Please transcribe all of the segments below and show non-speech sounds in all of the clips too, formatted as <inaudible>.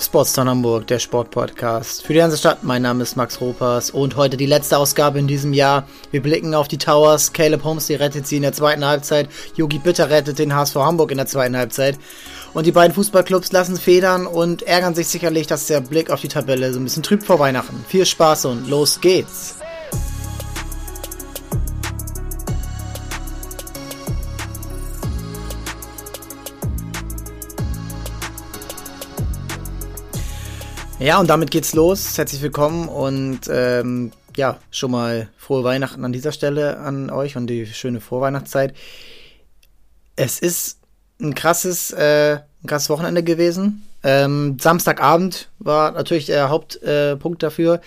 Sportstown Hamburg, der Sportpodcast. Für die ganze Stadt, mein Name ist Max Ropers und heute die letzte Ausgabe in diesem Jahr. Wir blicken auf die Towers. Caleb Holmes, die rettet sie in der zweiten Halbzeit. Yogi Bitter rettet den HSV Hamburg in der zweiten Halbzeit. Und die beiden Fußballclubs lassen federn und ärgern sich sicherlich, dass der Blick auf die Tabelle so ein bisschen trübt vor Weihnachten. Viel Spaß und los geht's! Ja, und damit geht's los. Herzlich willkommen und ähm, ja, schon mal frohe Weihnachten an dieser Stelle an euch und die schöne Vorweihnachtszeit. Es ist ein krasses, äh, ein krasses Wochenende gewesen. Ähm, Samstagabend war natürlich der Hauptpunkt äh, dafür.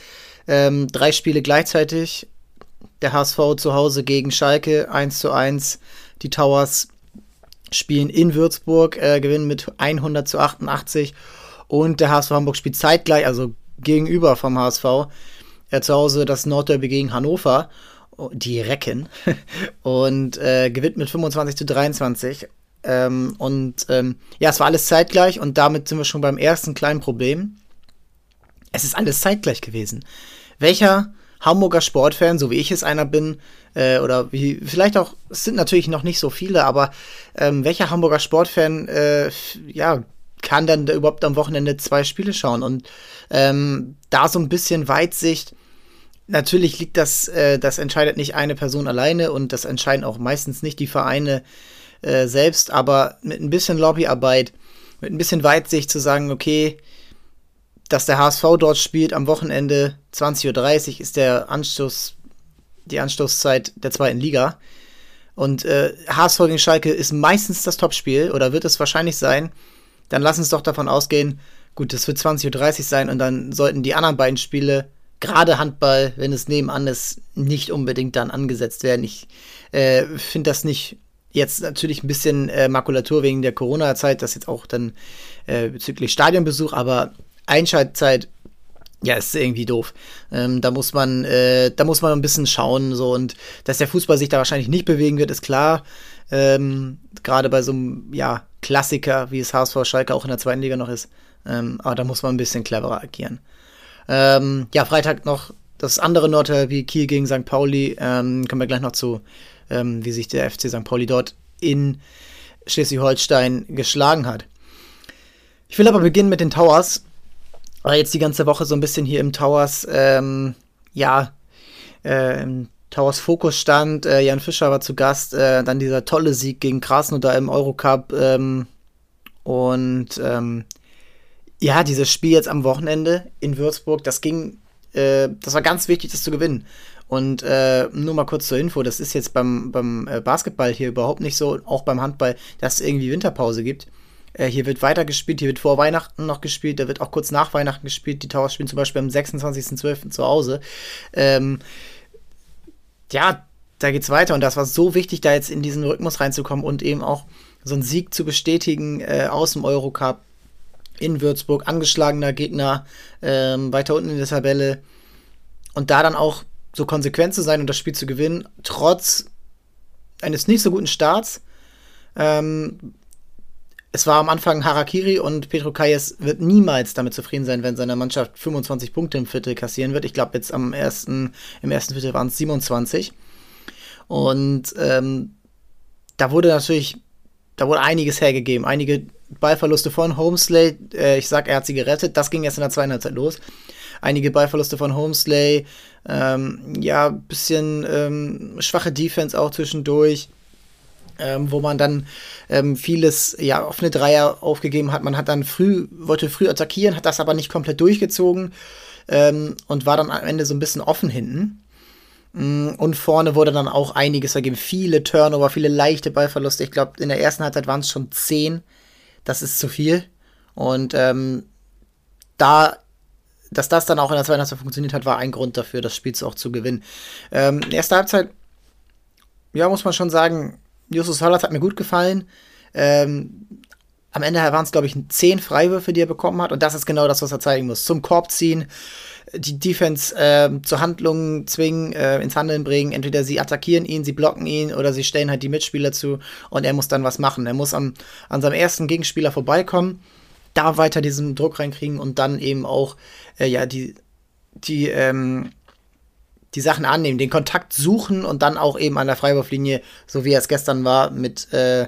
Ähm, drei Spiele gleichzeitig. Der HSV zu Hause gegen Schalke 1 zu 1. Die Towers spielen in Würzburg, äh, gewinnen mit 100 zu 88 und der HSV Hamburg spielt zeitgleich, also gegenüber vom HSV, äh, zu Hause das Nordderby gegen Hannover, oh, die Recken, <laughs> und äh, gewinnt mit 25 zu 23. Ähm, und ähm, ja, es war alles zeitgleich und damit sind wir schon beim ersten kleinen Problem. Es ist alles zeitgleich gewesen. Welcher Hamburger Sportfan, so wie ich es einer bin, äh, oder wie, vielleicht auch, es sind natürlich noch nicht so viele, aber ähm, welcher Hamburger Sportfan, äh, ja, kann dann überhaupt am Wochenende zwei Spiele schauen. Und ähm, da so ein bisschen Weitsicht. Natürlich liegt das, äh, das entscheidet nicht eine Person alleine und das entscheiden auch meistens nicht die Vereine äh, selbst, aber mit ein bisschen Lobbyarbeit, mit ein bisschen Weitsicht zu sagen, okay, dass der HSV dort spielt am Wochenende 20.30 Uhr ist der Anstoß, die Anstoßzeit der zweiten Liga. Und äh, HSV gegen Schalke ist meistens das Topspiel oder wird es wahrscheinlich sein dann lass uns doch davon ausgehen, gut, das wird 20.30 Uhr sein und dann sollten die anderen beiden Spiele, gerade Handball, wenn es nebenan ist, nicht unbedingt dann angesetzt werden. Ich äh, finde das nicht jetzt natürlich ein bisschen äh, Makulatur wegen der Corona-Zeit, das jetzt auch dann äh, bezüglich Stadionbesuch, aber Einschaltzeit ja, ist irgendwie doof. Ähm, da muss man, äh, da muss man ein bisschen schauen, so und dass der Fußball sich da wahrscheinlich nicht bewegen wird, ist klar. Ähm, Gerade bei so einem, ja, Klassiker, wie es HSV Schalke auch in der zweiten Liga noch ist. Ähm, aber da muss man ein bisschen cleverer agieren. Ähm, ja, Freitag noch das andere Nordderby Kiel gegen St. Pauli. Ähm, kommen wir gleich noch zu, ähm, wie sich der FC St. Pauli dort in Schleswig-Holstein geschlagen hat. Ich will aber beginnen mit den Towers. Weil jetzt die ganze Woche so ein bisschen hier im Towers, ähm, ja, äh, Towers Fokus stand. Äh, Jan Fischer war zu Gast. Äh, dann dieser tolle Sieg gegen Krasnodar im Eurocup. Ähm, und ähm, ja, dieses Spiel jetzt am Wochenende in Würzburg, das ging, äh, das war ganz wichtig, das zu gewinnen. Und äh, nur mal kurz zur Info, das ist jetzt beim, beim äh, Basketball hier überhaupt nicht so, auch beim Handball, dass es irgendwie Winterpause gibt. Äh, hier wird weiter gespielt, hier wird vor Weihnachten noch gespielt, da wird auch kurz nach Weihnachten gespielt. Die Towers spielen zum Beispiel am 26.12. zu Hause. Ähm, ja, da geht's weiter und das war so wichtig, da jetzt in diesen Rhythmus reinzukommen und eben auch so einen Sieg zu bestätigen äh, aus dem Eurocup in Würzburg, angeschlagener Gegner, ähm, weiter unten in der Tabelle und da dann auch so konsequent zu sein und das Spiel zu gewinnen, trotz eines nicht so guten Starts. Ähm, es war am Anfang Harakiri und Petro Kayes wird niemals damit zufrieden sein, wenn seine Mannschaft 25 Punkte im Viertel kassieren wird. Ich glaube, jetzt am ersten, im ersten Viertel waren es 27. Und ähm, da wurde natürlich, da wurde einiges hergegeben. Einige Ballverluste von Homesley. Äh, ich sag, er hat sie gerettet. Das ging erst in der zweiten Halbzeit los. Einige Ballverluste von Homesley. Ähm, ja, bisschen ähm, schwache Defense auch zwischendurch ähm, wo man dann ähm, vieles ja offene Dreier aufgegeben hat. Man hat dann früh, wollte früh attackieren, hat das aber nicht komplett durchgezogen ähm, und war dann am Ende so ein bisschen offen hinten. Mm, und vorne wurde dann auch einiges vergeben. Viele Turnover, viele leichte Ballverluste. Ich glaube, in der ersten Halbzeit waren es schon zehn. Das ist zu viel. Und ähm, da, dass das dann auch in der zweiten Halbzeit funktioniert hat, war ein Grund dafür, das Spiel auch zu gewinnen. Ähm, erste Halbzeit, ja, muss man schon sagen, Justus Hollatz hat mir gut gefallen. Ähm, am Ende waren es, glaube ich, zehn Freiwürfe, die er bekommen hat. Und das ist genau das, was er zeigen muss. Zum Korb ziehen, die Defense äh, zur Handlung zwingen, äh, ins Handeln bringen. Entweder sie attackieren ihn, sie blocken ihn oder sie stellen halt die Mitspieler zu und er muss dann was machen. Er muss am, an seinem ersten Gegenspieler vorbeikommen da weiter diesen Druck reinkriegen und dann eben auch, äh, ja, die, die, ähm, die Sachen annehmen, den Kontakt suchen und dann auch eben an der Freiwurflinie, so wie es gestern war, mit äh,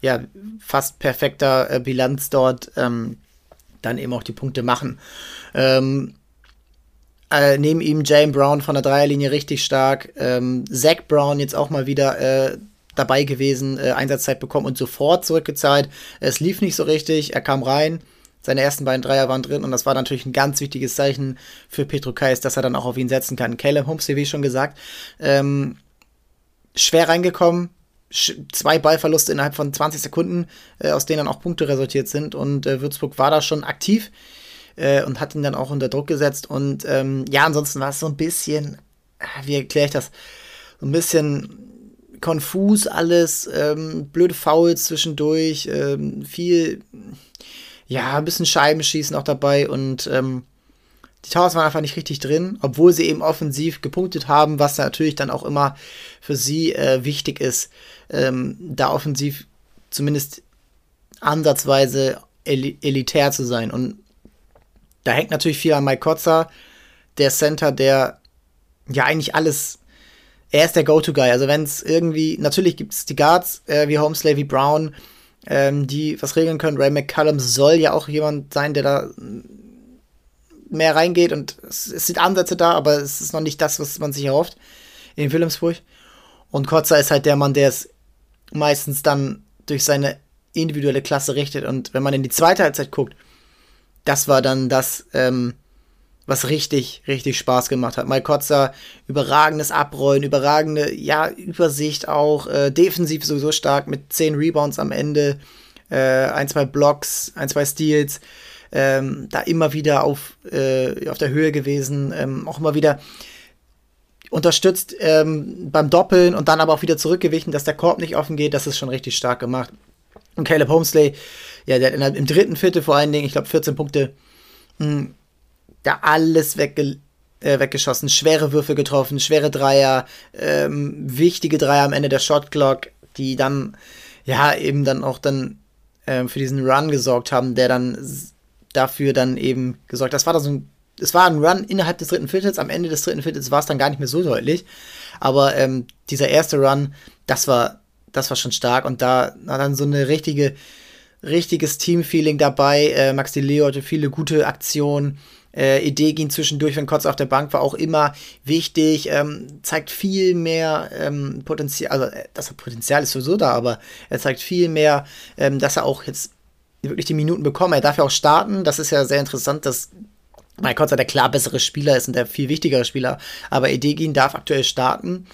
ja, fast perfekter äh, Bilanz dort, ähm, dann eben auch die Punkte machen. Ähm, äh, neben ihm Jane Brown von der Dreierlinie richtig stark. Ähm, Zach Brown jetzt auch mal wieder äh, dabei gewesen, äh, Einsatzzeit bekommen und sofort zurückgezahlt. Es lief nicht so richtig, er kam rein, seine ersten beiden Dreier waren drin und das war natürlich ein ganz wichtiges Zeichen für Petro Kais, dass er dann auch auf ihn setzen kann. Caleb Holmes, wie schon gesagt, ähm, schwer reingekommen, zwei Ballverluste innerhalb von 20 Sekunden, äh, aus denen dann auch Punkte resultiert sind und äh, Würzburg war da schon aktiv äh, und hat ihn dann auch unter Druck gesetzt und ähm, ja, ansonsten war es so ein bisschen, ah, wie erkläre ich das, so ein bisschen konfus alles, ähm, blöde Fouls zwischendurch, ähm, viel, ja, ein bisschen Scheibenschießen auch dabei und ähm, die Towers waren einfach nicht richtig drin, obwohl sie eben offensiv gepunktet haben, was natürlich dann auch immer für sie äh, wichtig ist, ähm, da offensiv zumindest ansatzweise el elitär zu sein. Und da hängt natürlich viel an Mike Kotzer, der Center, der ja eigentlich alles er ist der Go-To-Guy. Also wenn es irgendwie, natürlich gibt es die Guards äh, wie Holmes, wie Brown, ähm, die was regeln können. Ray McCallum soll ja auch jemand sein, der da mehr reingeht und es, es sind Ansätze da, aber es ist noch nicht das, was man sich erhofft in Wilhelmsburg. Und Kotzer ist halt der Mann, der es meistens dann durch seine individuelle Klasse richtet. Und wenn man in die zweite Halbzeit guckt, das war dann das, ähm, was richtig, richtig Spaß gemacht hat. Mike Kotzer, überragendes Abrollen, überragende, ja, Übersicht auch, äh, defensiv sowieso stark mit 10 Rebounds am Ende, äh, ein, zwei Blocks, ein, zwei Steals, ähm, da immer wieder auf, äh, auf der Höhe gewesen, ähm, auch immer wieder unterstützt ähm, beim Doppeln und dann aber auch wieder zurückgewichen, dass der Korb nicht offen geht, das ist schon richtig stark gemacht. Und Caleb Homesley, ja, der hat im dritten Viertel vor allen Dingen, ich glaube, 14 Punkte, mh, hm, da alles wegge äh, weggeschossen, schwere Würfe getroffen, schwere Dreier, ähm, wichtige Dreier am Ende der Shot Clock, die dann ja eben dann auch dann äh, für diesen Run gesorgt haben, der dann dafür dann eben gesorgt. Das war da so ein, es war ein Run innerhalb des dritten Viertels. Am Ende des dritten Viertels war es dann gar nicht mehr so deutlich, aber ähm, dieser erste Run, das war das war schon stark und da war dann so eine richtige richtiges Teamfeeling dabei. Äh, Max Leo hatte viele gute Aktionen äh, Idee ging zwischendurch, wenn Kotz auf der Bank war, auch immer wichtig, ähm, zeigt viel mehr ähm, Potenzial, also äh, das Potenzial ist sowieso da, aber er zeigt viel mehr, ähm, dass er auch jetzt wirklich die Minuten bekommt. Er darf ja auch starten, das ist ja sehr interessant, dass Mike Kotzer der klar bessere Spieler ist und der viel wichtigere Spieler, aber Edegin darf aktuell starten,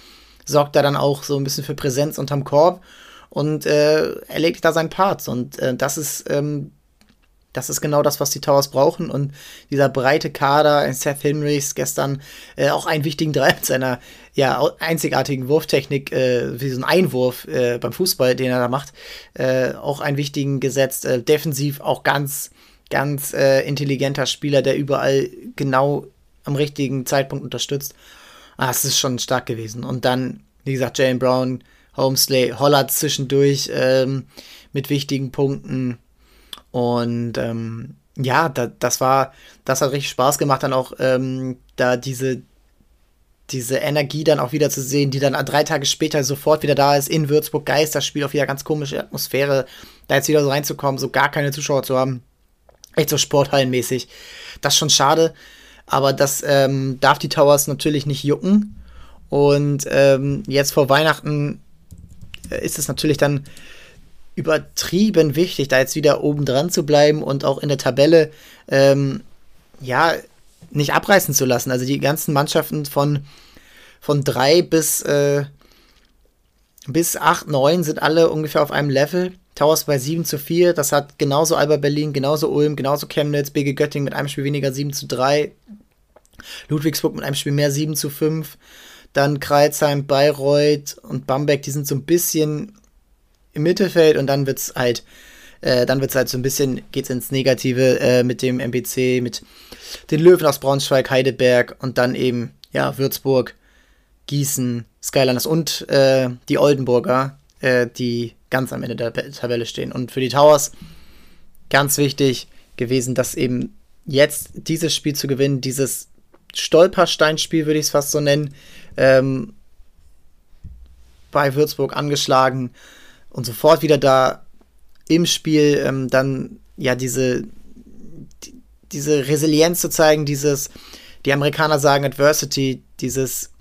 sorgt da dann auch so ein bisschen für Präsenz unterm Korb und äh, erledigt da seinen Part und äh, das ist ähm, das ist genau das, was die Towers brauchen. Und dieser breite Kader, Seth Henrys gestern äh, auch einen wichtigen Drei mit seiner ja, einzigartigen Wurftechnik, äh, wie so ein Einwurf äh, beim Fußball, den er da macht, äh, auch einen wichtigen gesetzt. Äh, defensiv auch ganz, ganz äh, intelligenter Spieler, der überall genau am richtigen Zeitpunkt unterstützt. Ah, es ist schon stark gewesen. Und dann, wie gesagt, Jane Brown, Homesley, Hollard zwischendurch ähm, mit wichtigen Punkten. Und ähm, ja, da, das war, das hat richtig Spaß gemacht, dann auch ähm, da diese, diese Energie dann auch wieder zu sehen, die dann drei Tage später sofort wieder da ist in Würzburg Geisterspiel, auch wieder ganz komische Atmosphäre, da jetzt wieder so reinzukommen, so gar keine Zuschauer zu haben. Echt so sporthallenmäßig. Das ist schon schade, aber das ähm, darf die Towers natürlich nicht jucken. Und ähm, jetzt vor Weihnachten äh, ist es natürlich dann übertrieben wichtig, da jetzt wieder oben dran zu bleiben und auch in der Tabelle ähm, ja nicht abreißen zu lassen. Also die ganzen Mannschaften von von drei bis äh, bis acht, neun sind alle ungefähr auf einem Level. Towers bei 7 zu 4, das hat genauso Alba Berlin, genauso Ulm, genauso Chemnitz, BG Göttingen mit einem Spiel weniger 7 zu 3, Ludwigsburg mit einem Spiel mehr 7 zu 5, dann Kreuzheim, Bayreuth und Bamberg, die sind so ein bisschen im Mittelfeld und dann wird's halt, äh, dann wird's halt so ein bisschen, geht's ins Negative äh, mit dem MBC, mit den Löwen aus Braunschweig, Heidelberg und dann eben, ja, Würzburg, Gießen, Skylanders und äh, die Oldenburger, äh, die ganz am Ende der Tabelle stehen. Und für die Towers, ganz wichtig, gewesen, dass eben jetzt dieses Spiel zu gewinnen, dieses Stolpersteinspiel würde ich es fast so nennen, ähm, bei Würzburg angeschlagen und sofort wieder da im Spiel ähm, dann ja diese die, diese Resilienz zu zeigen, dieses die Amerikaner sagen Adversity, dieses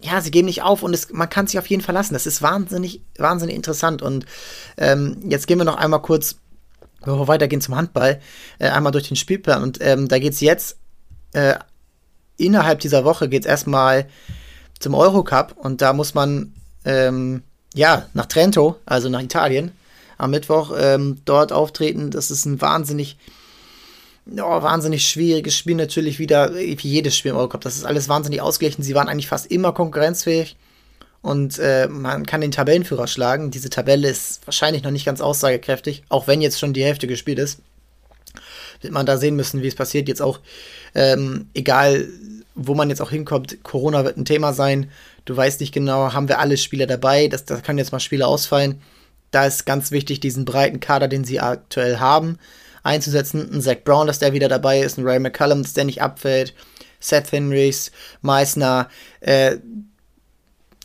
ja, sie geben nicht auf und es, man kann sich auf jeden verlassen. Das ist wahnsinnig, wahnsinnig interessant. Und ähm, jetzt gehen wir noch einmal kurz, bevor wir weitergehen zum Handball, äh, einmal durch den Spielplan. Und ähm, da geht es jetzt, äh, innerhalb dieser Woche geht es erstmal zum Eurocup und da muss man ähm, ja nach Trento, also nach Italien, am Mittwoch ähm, dort auftreten. Das ist ein wahnsinnig, oh, wahnsinnig schwieriges Spiel natürlich wieder, wie jedes Spiel im Eurocup. Das ist alles wahnsinnig ausgeglichen. Sie waren eigentlich fast immer konkurrenzfähig und äh, man kann den Tabellenführer schlagen. Diese Tabelle ist wahrscheinlich noch nicht ganz aussagekräftig, auch wenn jetzt schon die Hälfte gespielt ist. Wird man da sehen müssen, wie es passiert. Jetzt auch, ähm, egal wo man jetzt auch hinkommt, Corona wird ein Thema sein. Du weißt nicht genau, haben wir alle Spieler dabei? Das, da können jetzt mal Spieler ausfallen. Da ist ganz wichtig, diesen breiten Kader, den sie aktuell haben, einzusetzen. Ein Zach Brown, dass der wieder dabei ist, ein Ray McCallum, dass der nicht abfällt, Seth Henrys, Meissner, äh,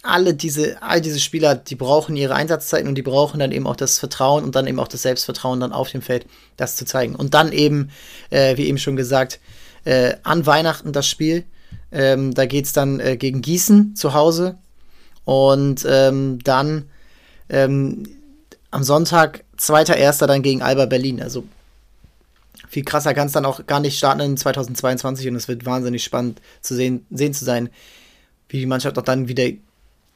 alle diese, all diese Spieler, die brauchen ihre Einsatzzeiten und die brauchen dann eben auch das Vertrauen und dann eben auch das Selbstvertrauen dann auf dem Feld, das zu zeigen. Und dann eben, äh, wie eben schon gesagt, äh, an Weihnachten das Spiel. Ähm, da geht es dann äh, gegen Gießen zu Hause. Und ähm, dann ähm, am Sonntag, 2.1. dann gegen Alba Berlin. Also viel krasser kann es dann auch gar nicht starten in 2022 und es wird wahnsinnig spannend zu sehen, sehen zu sein, wie die Mannschaft auch dann wieder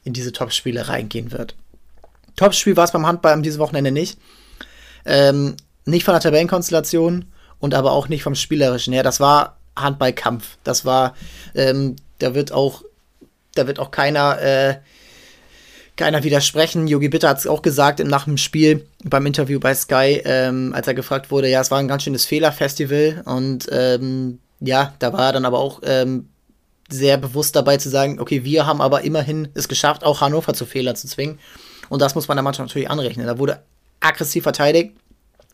in diese Topspiele reingehen wird. Topspiel war es beim Handball am diesem Wochenende nicht. Ähm, nicht von der Tabellenkonstellation und aber auch nicht vom Spielerischen her. Das war Handballkampf. Das war, ähm, da wird auch, da wird auch keiner äh, keiner widersprechen. Yogi Bitter hat es auch gesagt nach dem Spiel beim Interview bei Sky, ähm, als er gefragt wurde, ja, es war ein ganz schönes Fehlerfestival und ähm, ja, da war er dann aber auch ähm, sehr bewusst dabei zu sagen, okay, wir haben aber immerhin es geschafft, auch Hannover zu Fehlern zu zwingen. Und das muss man der Mannschaft natürlich anrechnen. Da wurde aggressiv verteidigt,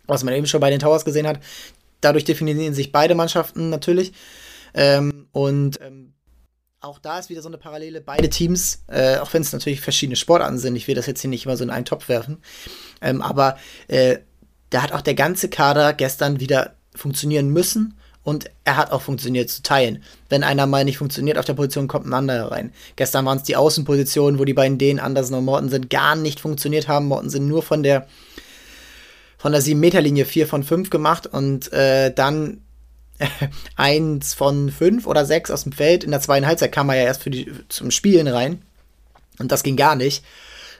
was man eben schon bei den Towers gesehen hat. Dadurch definieren sich beide Mannschaften natürlich. Ähm, und ähm, auch da ist wieder so eine Parallele. Beide Teams, äh, auch wenn es natürlich verschiedene Sportarten sind, ich will das jetzt hier nicht immer so in einen Topf werfen, ähm, aber äh, da hat auch der ganze Kader gestern wieder funktionieren müssen und er hat auch funktioniert zu teilen. Wenn einer mal nicht funktioniert auf der Position, kommt ein anderer rein. Gestern waren es die Außenpositionen, wo die beiden Dänen, Andersen und Mortensen gar nicht funktioniert haben. Mortensen nur von der von der 7-Meter-Linie 4 von 5 gemacht und äh, dann <laughs> eins von fünf oder sechs aus dem Feld. In der zweiten Halbzeit kam er ja erst für die, zum Spielen rein. Und das ging gar nicht.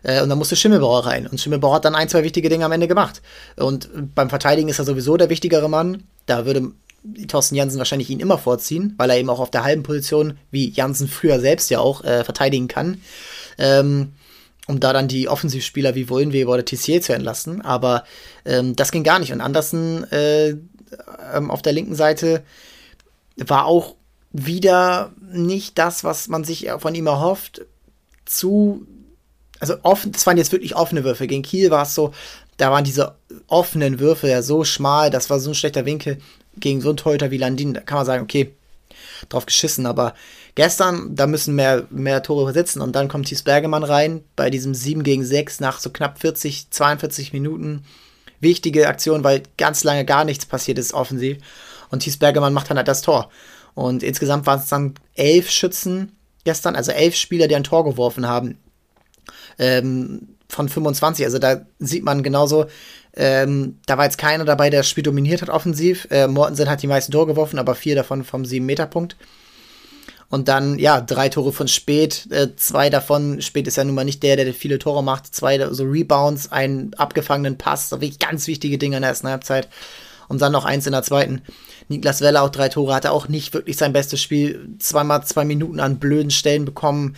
Äh, und dann musste Schimmelbauer rein. Und Schimmelbauer hat dann ein, zwei wichtige Dinge am Ende gemacht. Und beim Verteidigen ist er sowieso der wichtigere Mann. Da würde Thorsten Jansen wahrscheinlich ihn immer vorziehen, weil er eben auch auf der halben Position, wie Jansen früher selbst ja auch, äh, verteidigen kann. Ähm, um da dann die Offensivspieler wie Wollenweber oder Tissier zu entlassen. Aber ähm, das ging gar nicht. Und Andersen äh, ähm, auf der linken Seite war auch wieder nicht das, was man sich von ihm erhofft. Zu, also offen, das waren jetzt wirklich offene Würfe. Gegen Kiel war es so, da waren diese offenen Würfe ja so schmal, das war so ein schlechter Winkel gegen so einen Torhüter wie Landin. Da kann man sagen, okay, drauf geschissen, aber gestern, da müssen mehr, mehr Tore sitzen und dann kommt Thies Bergemann rein bei diesem 7 gegen 6 nach so knapp 40, 42 Minuten wichtige Aktion, weil ganz lange gar nichts passiert ist offensiv. Und Thies Bergemann macht dann halt das Tor. Und insgesamt waren es dann elf Schützen gestern, also elf Spieler, die ein Tor geworfen haben. Ähm, von 25. Also da sieht man genauso, ähm, da war jetzt keiner dabei, der das Spiel dominiert hat offensiv. Äh, Mortensen hat die meisten Tore geworfen, aber vier davon vom 7-Meter-Punkt. Und dann, ja, drei Tore von Spät, äh, zwei davon, Spät ist ja nun mal nicht der, der viele Tore macht, zwei so Rebounds, einen abgefangenen Pass, so wirklich ganz wichtige Dinge in der ersten Halbzeit. Und dann noch eins in der zweiten. Niklas Weller auch drei Tore, hatte auch nicht wirklich sein bestes Spiel, zweimal zwei Minuten an blöden Stellen bekommen,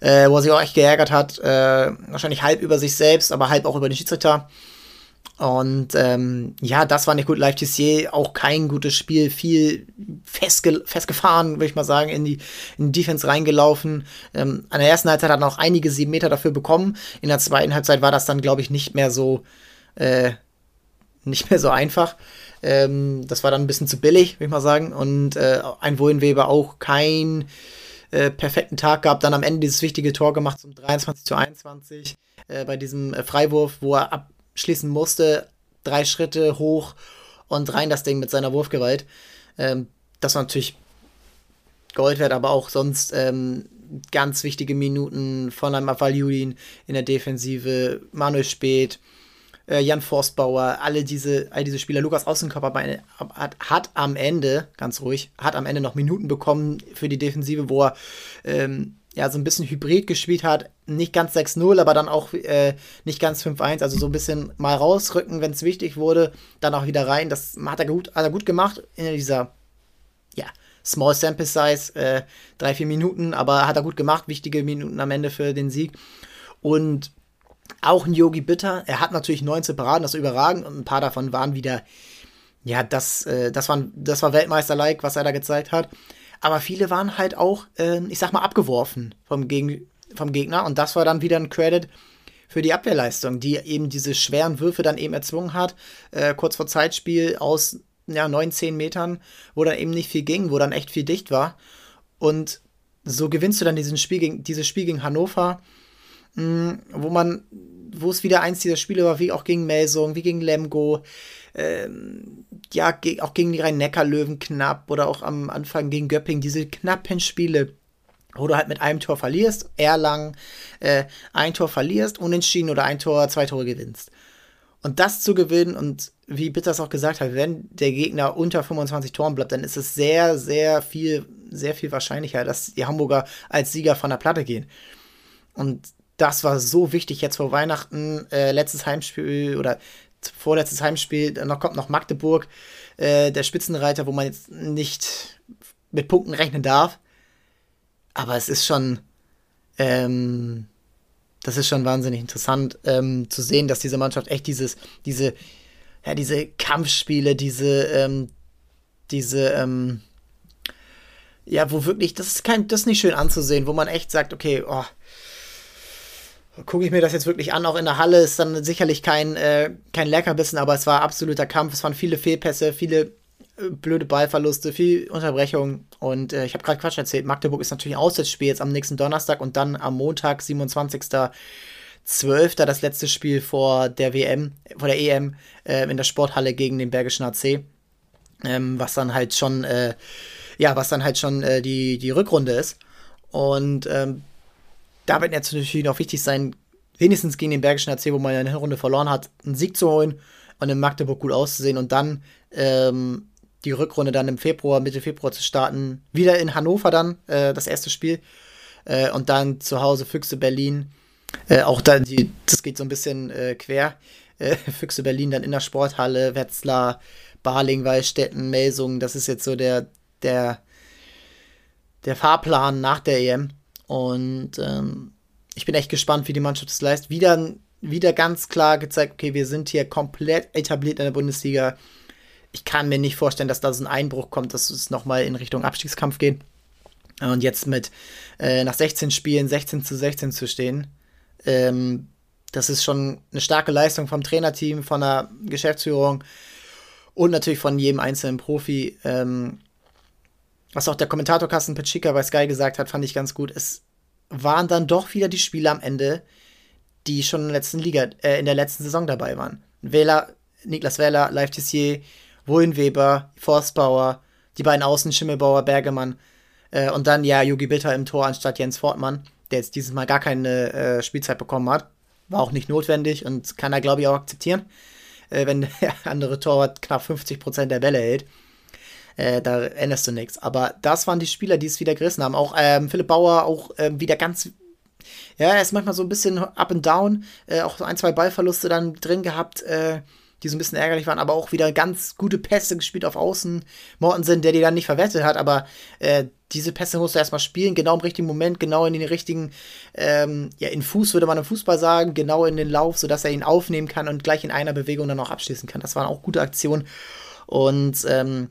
äh, wo er sich auch echt geärgert hat, äh, wahrscheinlich halb über sich selbst, aber halb auch über den Schiedsrichter. Und ähm, ja, das war nicht gut. Live Tissier auch kein gutes Spiel, viel festge festgefahren, würde ich mal sagen, in die, in die Defense reingelaufen. Ähm, an der ersten Halbzeit hat er noch einige sieben Meter dafür bekommen. In der zweiten Halbzeit war das dann, glaube ich, nicht mehr so, äh, nicht mehr so einfach. Ähm, das war dann ein bisschen zu billig, würde ich mal sagen. Und äh, ein Wohnweber auch kein äh, perfekten Tag gehabt, dann am Ende dieses wichtige Tor gemacht zum 23 zu 21 äh, bei diesem äh, Freiwurf, wo er abschließen musste, drei Schritte hoch und rein das Ding mit seiner Wurfgewalt. Ähm, das war natürlich Gold wert, aber auch sonst ähm, ganz wichtige Minuten von einem Avaljudin in der Defensive, Manuel Speth, äh, Jan Forstbauer, alle diese, all diese Spieler, Lukas Außenkörper hat, hat am Ende, ganz ruhig, hat am Ende noch Minuten bekommen für die Defensive, wo er ähm, ja so ein bisschen Hybrid gespielt hat. Nicht ganz 6-0, aber dann auch äh, nicht ganz 5-1. Also so ein bisschen mal rausrücken, wenn es wichtig wurde, dann auch wieder rein. Das hat er gut, hat er gut gemacht in dieser, ja, Small Sample Size, äh, drei, vier Minuten, aber hat er gut gemacht. Wichtige Minuten am Ende für den Sieg. Und auch ein Yogi Bitter. Er hat natürlich 19 Paraden, das ist überragend. Und ein paar davon waren wieder, ja, das, äh, das, waren, das war Weltmeister-like, was er da gezeigt hat. Aber viele waren halt auch, äh, ich sag mal, abgeworfen vom, Geg vom Gegner. Und das war dann wieder ein Credit für die Abwehrleistung, die eben diese schweren Würfe dann eben erzwungen hat. Äh, kurz vor Zeitspiel aus ja, 9, 10 Metern, wo dann eben nicht viel ging, wo dann echt viel dicht war. Und so gewinnst du dann diesen Spiel gegen, dieses Spiel gegen Hannover mh, wo man, wo es wieder eins dieser Spiele war, wie auch gegen Melsung, wie gegen Lemgo, ähm, ja, ge auch gegen die Rhein-Neckar-Löwen knapp oder auch am Anfang gegen Göpping, diese knappen Spiele, wo du halt mit einem Tor verlierst, Erlangen, äh, ein Tor verlierst, unentschieden oder ein Tor, zwei Tore gewinnst. Und das zu gewinnen und wie Bitters auch gesagt hat, wenn der Gegner unter 25 Toren bleibt, dann ist es sehr, sehr viel, sehr viel wahrscheinlicher, dass die Hamburger als Sieger von der Platte gehen. Und das war so wichtig jetzt vor Weihnachten, äh, letztes Heimspiel oder vorletztes Heimspiel, dann kommt noch Magdeburg, äh, der Spitzenreiter, wo man jetzt nicht mit Punkten rechnen darf. Aber es ist schon, ähm, das ist schon wahnsinnig interessant ähm, zu sehen, dass diese Mannschaft echt dieses, diese, ja, diese Kampfspiele, diese, ähm, diese, ähm, ja, wo wirklich, das ist kein, das ist nicht schön anzusehen, wo man echt sagt, okay, oh, gucke ich mir das jetzt wirklich an, auch in der Halle ist dann sicherlich kein, äh, kein Leckerbissen, aber es war absoluter Kampf. Es waren viele Fehlpässe, viele äh, blöde Ballverluste, viel Unterbrechung. Und äh, ich habe gerade Quatsch erzählt. Magdeburg ist natürlich ein Auswärtsspiel jetzt am nächsten Donnerstag und dann am Montag, 27.12. das letzte Spiel vor der WM, vor der EM äh, in der Sporthalle gegen den Bergischen AC. Ähm, was dann halt schon, äh, ja, was dann halt schon äh, die, die Rückrunde ist. Und ähm, da wird natürlich noch wichtig sein, wenigstens gegen den Bergischen AC, wo man ja eine Runde verloren hat, einen Sieg zu holen und in Magdeburg gut auszusehen und dann ähm, die Rückrunde dann im Februar, Mitte Februar zu starten. Wieder in Hannover dann, äh, das erste Spiel. Äh, und dann zu Hause Füchse Berlin. Äh, auch da, die, das geht so ein bisschen äh, quer. Äh, <laughs> Füchse Berlin dann in der Sporthalle, Wetzlar, Baling, Wallstätten, Melsungen. Das ist jetzt so der, der, der Fahrplan nach der EM. Und ähm, ich bin echt gespannt, wie die Mannschaft es leistet. Wieder, wieder ganz klar gezeigt, okay, wir sind hier komplett etabliert in der Bundesliga. Ich kann mir nicht vorstellen, dass da so ein Einbruch kommt, dass es nochmal in Richtung Abstiegskampf geht. Und jetzt mit äh, nach 16 Spielen 16 zu 16 zu stehen, ähm, das ist schon eine starke Leistung vom Trainerteam, von der Geschäftsführung und natürlich von jedem einzelnen Profi. Ähm, was auch der Kommentator Carsten Petschika bei Sky gesagt hat, fand ich ganz gut. Es waren dann doch wieder die Spieler am Ende, die schon in der letzten Liga, äh, in der letzten Saison dabei waren. Wähler, Niklas Wähler, Live Tissier, Wohin Weber, Forstbauer, die beiden Außen, Schimmelbauer, Bergemann äh, und dann ja Jogi Bitter im Tor anstatt Jens Fortmann, der jetzt dieses Mal gar keine äh, Spielzeit bekommen hat. War auch nicht notwendig und kann er, glaube ich, auch akzeptieren, äh, wenn <laughs> der andere Torwart knapp 50% der Bälle hält. Äh, da änderst du nichts. Aber das waren die Spieler, die es wieder gerissen haben. Auch ähm, Philipp Bauer, auch ähm, wieder ganz. Ja, er ist manchmal so ein bisschen up and down. Äh, auch ein, zwei Ballverluste dann drin gehabt, äh, die so ein bisschen ärgerlich waren, aber auch wieder ganz gute Pässe gespielt auf Außen. Mortensen, der die dann nicht verwettet hat, aber äh, diese Pässe musst du erstmal spielen, genau im richtigen Moment, genau in den richtigen, ähm, ja, in Fuß würde man im Fußball sagen, genau in den Lauf, sodass er ihn aufnehmen kann und gleich in einer Bewegung dann auch abschließen kann. Das waren auch gute Aktionen. Und ähm,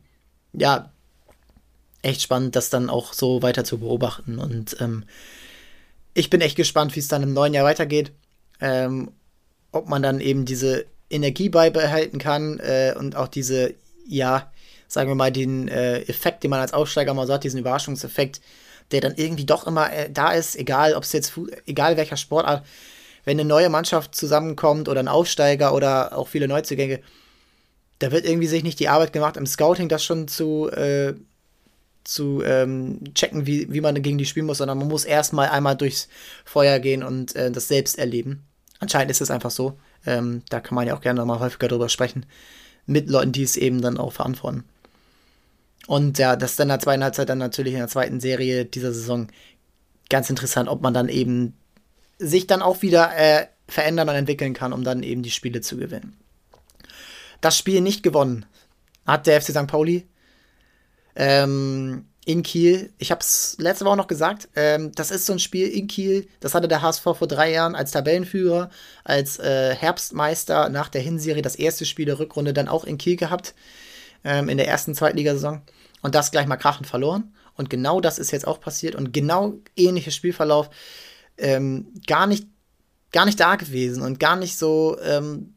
ja, echt spannend, das dann auch so weiter zu beobachten. Und ähm, ich bin echt gespannt, wie es dann im neuen Jahr weitergeht. Ähm, ob man dann eben diese Energie beibehalten kann äh, und auch diese ja, sagen wir mal, den äh, Effekt, den man als Aufsteiger mal so hat, diesen Überraschungseffekt, der dann irgendwie doch immer äh, da ist, egal ob es jetzt, egal welcher Sportart, wenn eine neue Mannschaft zusammenkommt oder ein Aufsteiger oder auch viele Neuzugänge, da wird irgendwie sich nicht die Arbeit gemacht, im Scouting das schon zu, äh, zu ähm, checken, wie, wie man gegen die spielen muss, sondern man muss erstmal einmal durchs Feuer gehen und äh, das selbst erleben. Anscheinend ist es einfach so. Ähm, da kann man ja auch gerne mal häufiger drüber sprechen. Mit Leuten, die es eben dann auch verantworten. Und ja, das ist dann in der zweiten Halbzeit dann natürlich in der zweiten Serie dieser Saison ganz interessant, ob man dann eben sich dann auch wieder äh, verändern und entwickeln kann, um dann eben die Spiele zu gewinnen. Das Spiel nicht gewonnen hat der FC St. Pauli ähm, in Kiel. Ich habe es letzte Woche noch gesagt. Ähm, das ist so ein Spiel in Kiel. Das hatte der HSV vor drei Jahren als Tabellenführer, als äh, Herbstmeister nach der Hinserie das erste Spiel der Rückrunde dann auch in Kiel gehabt ähm, in der ersten Zweitligasaison und das gleich mal krachend verloren. Und genau das ist jetzt auch passiert und genau ähnlicher Spielverlauf. Ähm, gar nicht, gar nicht da gewesen und gar nicht so ähm,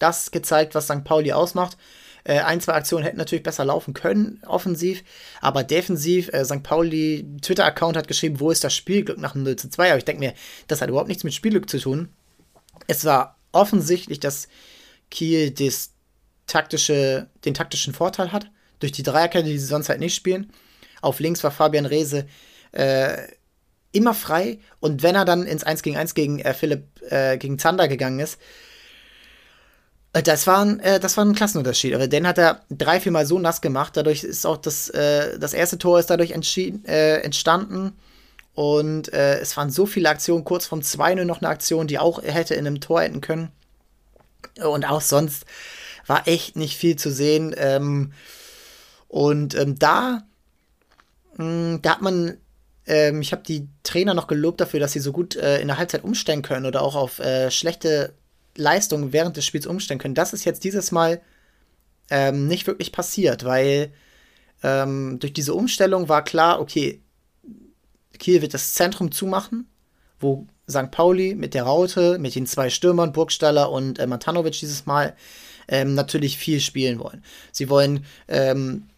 das gezeigt, was St. Pauli ausmacht. Äh, ein, zwei Aktionen hätten natürlich besser laufen können, offensiv, aber defensiv, äh, St. Pauli Twitter-Account hat geschrieben, wo ist das Spielglück nach einem 0 zu 2, aber ich denke mir, das hat überhaupt nichts mit Spielglück zu tun. Es war offensichtlich, dass Kiel das taktische, den taktischen Vorteil hat durch die Dreierkette, die sie sonst halt nicht spielen. Auf links war Fabian Rehse äh, immer frei und wenn er dann ins 1 gegen 1 gegen äh, Philipp, äh, gegen Zander gegangen ist, das war, ein, äh, das war ein Klassenunterschied. Aber den hat er drei, vier Mal so nass gemacht. Dadurch ist auch das, äh, das erste Tor ist dadurch äh, entstanden. Und äh, es waren so viele Aktionen. Kurz vom 2-0 noch eine Aktion, die auch hätte in einem Tor enden können. Und auch sonst war echt nicht viel zu sehen. Ähm, und ähm, da, mh, hm, da hat man, ähm, ich habe die Trainer noch gelobt dafür, dass sie so gut äh, in der Halbzeit umstellen können oder auch auf äh, schlechte Leistungen während des Spiels umstellen können. Das ist jetzt dieses Mal ähm, nicht wirklich passiert, weil ähm, durch diese Umstellung war klar, okay, Kiel wird das Zentrum zumachen, wo St. Pauli mit der Raute, mit den zwei Stürmern, Burgstaller und äh, Matanovic dieses Mal ähm, natürlich viel spielen wollen. Sie wollen ähm,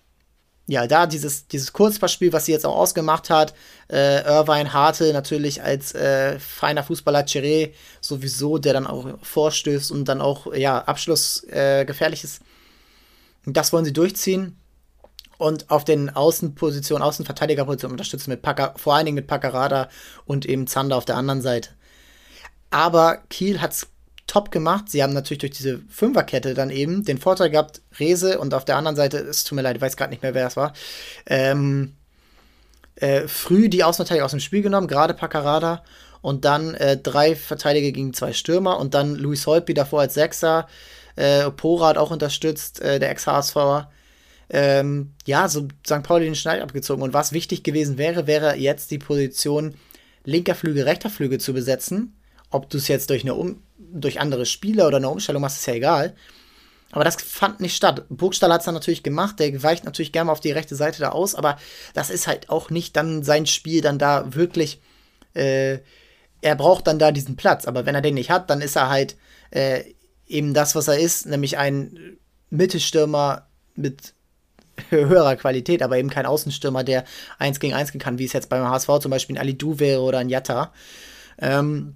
ja, da dieses, dieses Kurzpassspiel, was sie jetzt auch ausgemacht hat, äh, Irvine Harte natürlich als äh, feiner Fußballer Chiré sowieso, der dann auch vorstößt und dann auch, ja, Abschluss äh, gefährlich ist. Das wollen sie durchziehen und auf den Außenpositionen, Außenverteidigerpositionen unterstützen mit Packer, vor allen Dingen mit Paccarada und eben Zander auf der anderen Seite. Aber Kiel hat es top gemacht. Sie haben natürlich durch diese Fünferkette dann eben den Vorteil gehabt, Rese und auf der anderen Seite, es tut mir leid, ich weiß gerade nicht mehr, wer es war, ähm, äh, früh die Außenverteidiger aus dem Spiel genommen, gerade Paccarada und dann äh, drei Verteidiger gegen zwei Stürmer und dann Luis Holtby davor als Sechser, äh, Porat auch unterstützt, äh, der Ex-HSVer. Ähm, ja, so St. Pauli den Schneid abgezogen. Und was wichtig gewesen wäre, wäre jetzt die Position linker Flügel, rechter Flügel zu besetzen. Ob du es jetzt durch eine um durch andere Spieler oder eine Umstellung machst, ist ja egal. Aber das fand nicht statt. Burgstall hat es dann natürlich gemacht, der weicht natürlich gerne auf die rechte Seite da aus, aber das ist halt auch nicht dann sein Spiel, dann da wirklich. Äh, er braucht dann da diesen Platz, aber wenn er den nicht hat, dann ist er halt äh, eben das, was er ist, nämlich ein Mittelstürmer mit <laughs> höherer Qualität, aber eben kein Außenstürmer, der eins gegen eins gehen kann, wie es jetzt beim HSV zum Beispiel ein Ali Du wäre oder ein Jatta. Ähm,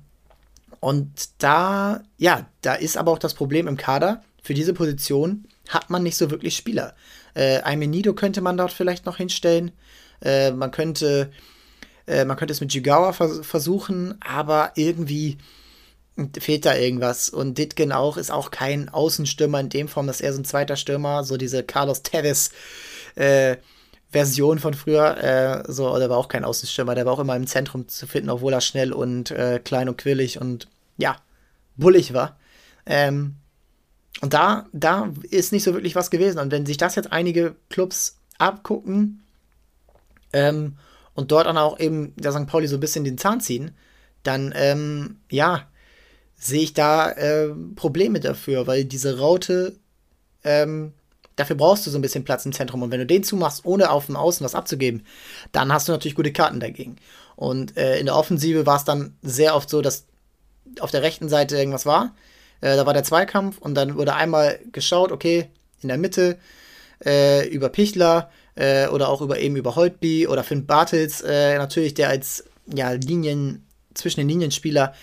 und da, ja, da ist aber auch das Problem im Kader. Für diese Position hat man nicht so wirklich Spieler. Äh, Aimenido könnte man dort vielleicht noch hinstellen. Äh, man könnte, äh, man könnte es mit Jigawa vers versuchen, aber irgendwie fehlt da irgendwas. Und Ditgen auch ist auch kein Außenstürmer in dem Form, dass er so ein zweiter Stürmer, so diese Carlos Tevez äh, Version von früher, äh, so, der war auch kein Außenstürmer, der war auch immer im Zentrum zu finden, obwohl er schnell und äh, klein und quirlig und ja, bullig war. Ähm, und da, da ist nicht so wirklich was gewesen. Und wenn sich das jetzt einige Clubs abgucken ähm, und dort dann auch eben der St. Pauli so ein bisschen den Zahn ziehen, dann ähm, ja, sehe ich da äh, Probleme dafür, weil diese Raute ähm, Dafür brauchst du so ein bisschen Platz im Zentrum. Und wenn du den zumachst, ohne auf dem Außen was abzugeben, dann hast du natürlich gute Karten dagegen. Und äh, in der Offensive war es dann sehr oft so, dass auf der rechten Seite irgendwas war. Äh, da war der Zweikampf und dann wurde einmal geschaut, okay, in der Mitte äh, über Pichler äh, oder auch über eben über Holtby oder Finn Bartels, äh, natürlich, der als ja, Linien, zwischen den Linienspieler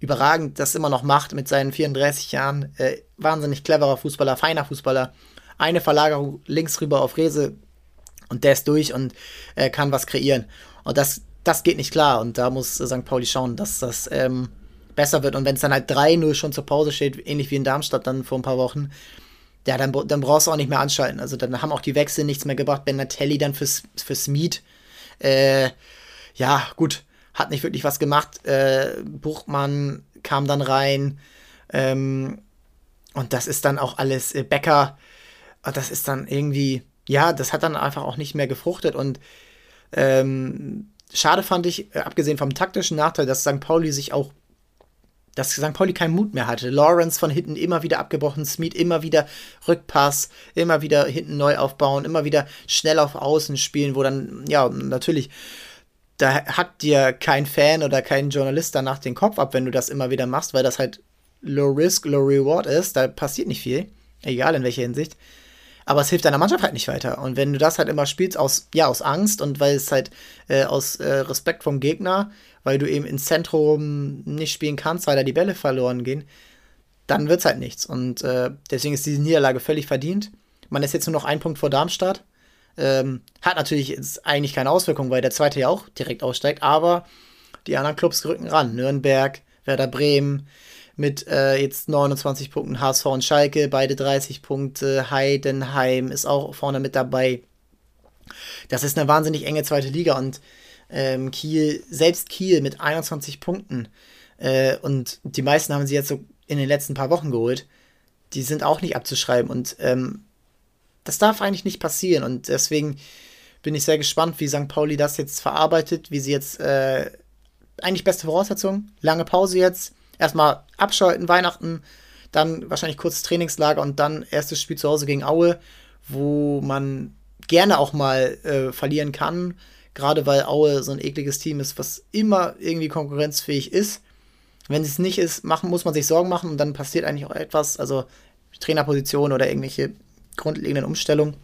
überragend das immer noch macht mit seinen 34 Jahren. Äh, wahnsinnig cleverer Fußballer, feiner Fußballer. Eine Verlagerung links rüber auf Rese und der ist durch und äh, kann was kreieren. Und das, das geht nicht klar. Und da muss St. Pauli schauen, dass das ähm, besser wird. Und wenn es dann halt 3-0 schon zur Pause steht, ähnlich wie in Darmstadt dann vor ein paar Wochen, ja, dann, dann brauchst du auch nicht mehr anschalten. Also dann haben auch die Wechsel nichts mehr gebracht. Ben Natelli dann fürs, fürs Meet. Äh, ja, gut, hat nicht wirklich was gemacht. Äh, Buchmann kam dann rein. Ähm, und das ist dann auch alles äh, Becker. Das ist dann irgendwie, ja, das hat dann einfach auch nicht mehr gefruchtet. Und ähm, schade fand ich, äh, abgesehen vom taktischen Nachteil, dass St. Pauli sich auch dass St. Pauli keinen Mut mehr hatte. Lawrence von hinten immer wieder abgebrochen, Smith immer wieder Rückpass, immer wieder hinten neu aufbauen, immer wieder schnell auf Außen spielen, wo dann, ja, natürlich da hackt dir kein Fan oder kein Journalist danach den Kopf ab, wenn du das immer wieder machst, weil das halt Low Risk, Low Reward ist. Da passiert nicht viel, egal in welcher Hinsicht. Aber es hilft deiner Mannschaft halt nicht weiter. Und wenn du das halt immer spielst aus, ja, aus Angst und weil es halt äh, aus äh, Respekt vom Gegner, weil du eben ins Zentrum nicht spielen kannst, weil da die Bälle verloren gehen, dann wird es halt nichts. Und äh, deswegen ist diese Niederlage völlig verdient. Man ist jetzt nur noch ein Punkt vor Darmstadt. Ähm, hat natürlich jetzt eigentlich keine Auswirkung, weil der zweite ja auch direkt aussteigt, aber die anderen Clubs rücken ran. Nürnberg, Werder Bremen mit äh, jetzt 29 Punkten, HSV und Schalke, beide 30 Punkte, Heidenheim ist auch vorne mit dabei. Das ist eine wahnsinnig enge zweite Liga und ähm, Kiel, selbst Kiel mit 21 Punkten äh, und die meisten haben sie jetzt so in den letzten paar Wochen geholt, die sind auch nicht abzuschreiben und ähm, das darf eigentlich nicht passieren und deswegen bin ich sehr gespannt, wie St. Pauli das jetzt verarbeitet, wie sie jetzt äh, eigentlich beste Voraussetzungen, lange Pause jetzt, erstmal abschalten, Weihnachten, dann wahrscheinlich kurzes Trainingslager und dann erstes Spiel zu Hause gegen Aue, wo man gerne auch mal äh, verlieren kann, gerade weil Aue so ein ekliges Team ist, was immer irgendwie konkurrenzfähig ist. Wenn es nicht ist, machen, muss man sich Sorgen machen und dann passiert eigentlich auch etwas, also Trainerposition oder irgendwelche grundlegenden Umstellung.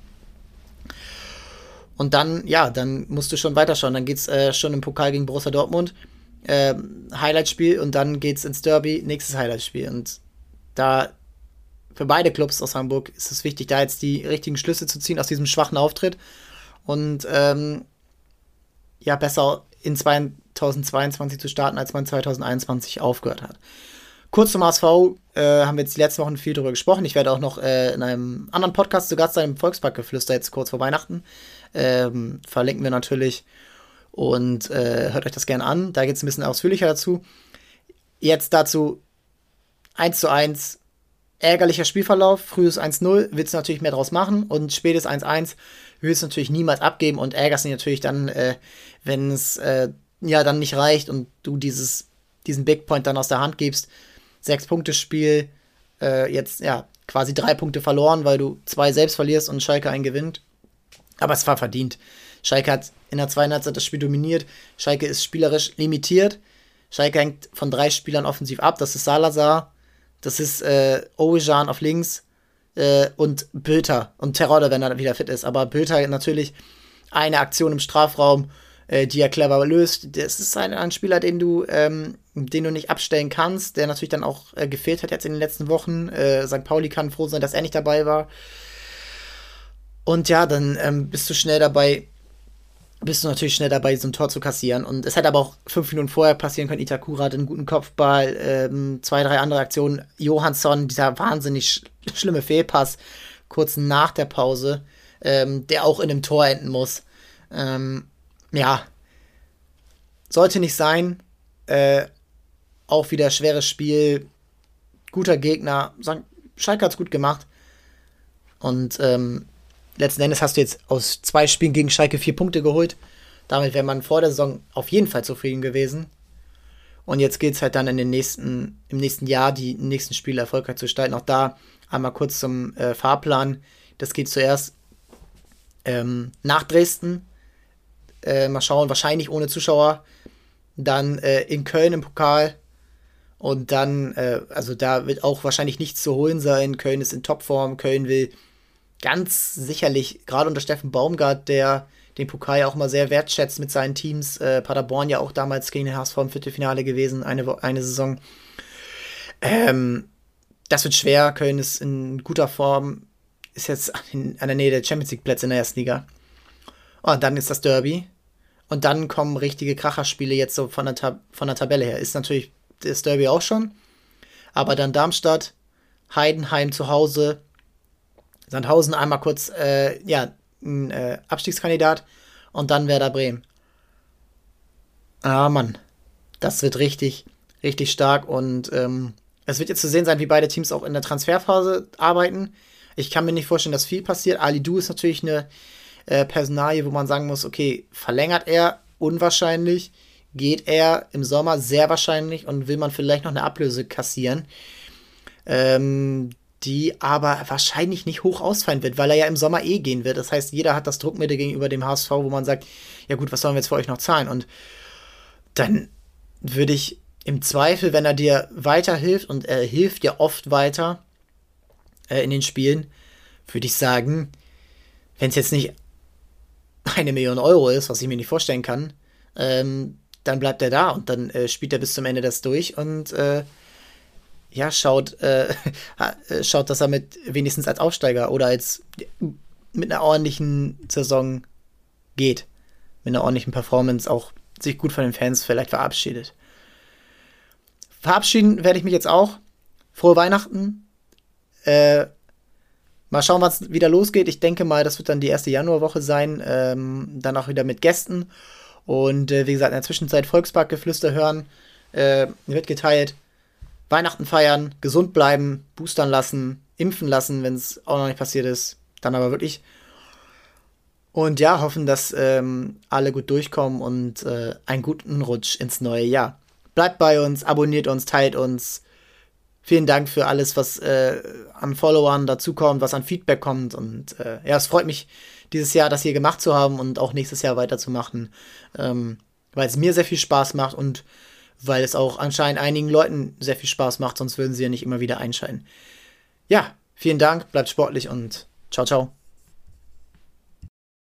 Und dann, ja, dann musst du schon weiterschauen. Dann geht es äh, schon im Pokal gegen Borussia Dortmund. Äh, Highlightspiel und dann geht es ins Derby, nächstes Highlightspiel. Und da für beide Clubs aus Hamburg ist es wichtig, da jetzt die richtigen Schlüsse zu ziehen aus diesem schwachen Auftritt. Und ähm, ja, besser in 2022 zu starten, als man 2021 aufgehört hat. Kurz zum HSV äh, haben wir jetzt die letzten Wochen viel darüber gesprochen. Ich werde auch noch äh, in einem anderen Podcast zu Gast sein, im Volksparkgeflüster, jetzt kurz vor Weihnachten. Ähm, verlinken wir natürlich und äh, hört euch das gerne an. Da geht es ein bisschen ausführlicher dazu. Jetzt dazu 1 zu 1 ärgerlicher Spielverlauf, frühes 1-0, willst du natürlich mehr draus machen und spätes 1-1 willst du natürlich niemals abgeben und ärgerst dich natürlich dann, äh, wenn es äh, ja dann nicht reicht und du dieses, diesen Big Point dann aus der Hand gibst Sechs-Punkte-Spiel, äh, jetzt ja quasi drei Punkte verloren, weil du zwei selbst verlierst und Schalke einen gewinnt. Aber es war verdient. Schalke hat in der zweiten Halbzeit das Spiel dominiert. Schalke ist spielerisch limitiert. Schalke hängt von drei Spielern offensiv ab. Das ist Salazar, das ist äh, Owejan auf links äh, und Böter und Terodde, wenn er wieder fit ist. Aber Böter natürlich eine Aktion im Strafraum äh, die er clever löst. Das ist ein, ein Spieler, den du, ähm, den du nicht abstellen kannst, der natürlich dann auch äh, gefehlt hat jetzt in den letzten Wochen. Äh, St. Pauli kann froh sein, dass er nicht dabei war. Und ja, dann ähm, bist du schnell dabei, bist du natürlich schnell dabei, so ein Tor zu kassieren. Und es hätte aber auch fünf Minuten vorher passieren können. Itakura hat einen guten Kopfball, ähm, zwei, drei andere Aktionen. Johansson, dieser wahnsinnig sch schlimme Fehlpass, kurz nach der Pause, ähm, der auch in einem Tor enden muss. Ähm, ja, sollte nicht sein. Äh, auch wieder schweres Spiel. Guter Gegner. Schalke hat es gut gemacht. Und ähm, letzten Endes hast du jetzt aus zwei Spielen gegen Schalke vier Punkte geholt. Damit wäre man vor der Saison auf jeden Fall zufrieden gewesen. Und jetzt geht es halt dann in den nächsten, im nächsten Jahr, die nächsten Spiele erfolgreich zu gestalten. Auch da einmal kurz zum äh, Fahrplan. Das geht zuerst ähm, nach Dresden, äh, mal schauen, wahrscheinlich ohne Zuschauer. Dann äh, in Köln im Pokal. Und dann, äh, also da wird auch wahrscheinlich nichts zu holen sein. Köln ist in Topform. Köln will ganz sicherlich, gerade unter Steffen Baumgart, der den Pokal ja auch mal sehr wertschätzt mit seinen Teams. Äh, Paderborn ja auch damals gegen den HSV im Viertelfinale gewesen, eine, eine Saison. Ähm, das wird schwer. Köln ist in guter Form, ist jetzt an, der Nähe der Champions League Plätze in der ersten Liga. Und dann ist das Derby. Und dann kommen richtige Kracherspiele jetzt so von der, von der Tabelle her. Ist natürlich das Derby auch schon. Aber dann Darmstadt, Heidenheim zu Hause, Sandhausen einmal kurz, äh, ja, ein äh, Abstiegskandidat und dann Werder Bremen. Ah, Mann. Das wird richtig, richtig stark und ähm, es wird jetzt zu sehen sein, wie beide Teams auch in der Transferphase arbeiten. Ich kann mir nicht vorstellen, dass viel passiert. Ali Du ist natürlich eine äh, Personalie, wo man sagen muss, okay, verlängert er? Unwahrscheinlich. Geht er im Sommer? Sehr wahrscheinlich. Und will man vielleicht noch eine Ablöse kassieren? Ähm, die aber wahrscheinlich nicht hoch ausfallen wird, weil er ja im Sommer eh gehen wird. Das heißt, jeder hat das Druckmittel gegenüber dem HSV, wo man sagt, ja gut, was sollen wir jetzt für euch noch zahlen? Und dann würde ich im Zweifel, wenn er dir weiterhilft, und er hilft ja oft weiter äh, in den Spielen, würde ich sagen, wenn es jetzt nicht eine Million Euro ist, was ich mir nicht vorstellen kann, ähm, dann bleibt er da und dann äh, spielt er bis zum Ende das durch und äh, ja, schaut, äh, <laughs> schaut, dass er mit wenigstens als Aufsteiger oder als mit einer ordentlichen Saison geht. Mit einer ordentlichen Performance auch sich gut von den Fans vielleicht verabschiedet. Verabschieden werde ich mich jetzt auch. Frohe Weihnachten. Äh, mal schauen, was wieder losgeht. Ich denke mal, das wird dann die erste Januarwoche sein. Ähm, dann auch wieder mit Gästen. Und äh, wie gesagt, in der Zwischenzeit Volksparkgeflüster hören. Äh, wird geteilt. Weihnachten feiern, gesund bleiben, boostern lassen, impfen lassen, wenn es auch noch nicht passiert ist. Dann aber wirklich. Und ja, hoffen, dass ähm, alle gut durchkommen und äh, einen guten Rutsch ins neue Jahr. Bleibt bei uns, abonniert uns, teilt uns. Vielen Dank für alles, was äh, an Followern dazukommt, was an Feedback kommt. Und äh, ja, es freut mich, dieses Jahr das hier gemacht zu haben und auch nächstes Jahr weiterzumachen, ähm, weil es mir sehr viel Spaß macht und weil es auch anscheinend einigen Leuten sehr viel Spaß macht, sonst würden sie ja nicht immer wieder einschalten. Ja, vielen Dank, bleibt sportlich und ciao, ciao.